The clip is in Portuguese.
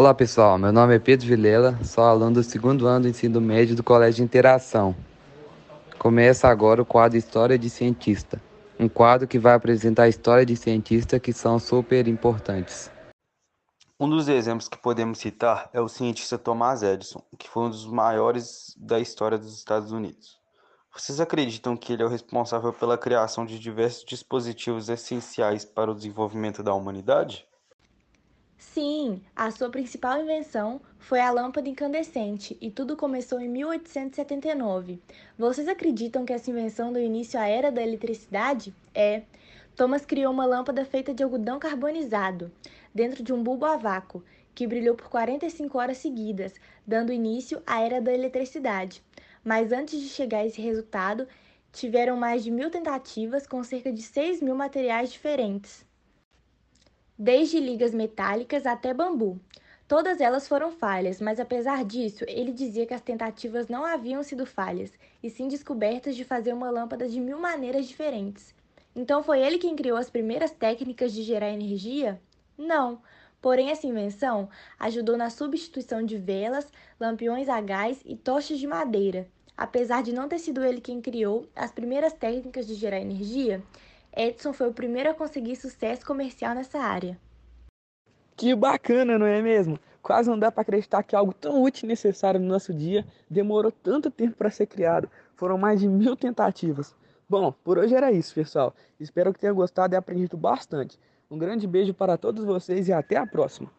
Olá pessoal, meu nome é Pedro Vilela, sou aluno do segundo ano do ensino médio do Colégio Interação. Começa agora o quadro História de Cientista, um quadro que vai apresentar a história de cientistas que são super importantes. Um dos exemplos que podemos citar é o cientista Thomas Edison, que foi um dos maiores da história dos Estados Unidos. Vocês acreditam que ele é o responsável pela criação de diversos dispositivos essenciais para o desenvolvimento da humanidade? Sim, a sua principal invenção foi a lâmpada incandescente e tudo começou em 1879. Vocês acreditam que essa invenção deu início à era da eletricidade? É. Thomas criou uma lâmpada feita de algodão carbonizado, dentro de um bulbo a vácuo, que brilhou por 45 horas seguidas, dando início à era da eletricidade. Mas antes de chegar a esse resultado, tiveram mais de mil tentativas com cerca de 6 mil materiais diferentes desde ligas metálicas até bambu. Todas elas foram falhas, mas apesar disso, ele dizia que as tentativas não haviam sido falhas, e sim descobertas de fazer uma lâmpada de mil maneiras diferentes. Então foi ele quem criou as primeiras técnicas de gerar energia? Não. Porém, essa invenção ajudou na substituição de velas, lampiões a gás e tochas de madeira. Apesar de não ter sido ele quem criou as primeiras técnicas de gerar energia, Edison foi o primeiro a conseguir sucesso comercial nessa área. Que bacana, não é mesmo? Quase não dá para acreditar que algo tão útil e necessário no nosso dia demorou tanto tempo para ser criado. Foram mais de mil tentativas. Bom, por hoje era isso, pessoal. Espero que tenham gostado e aprendido bastante. Um grande beijo para todos vocês e até a próxima.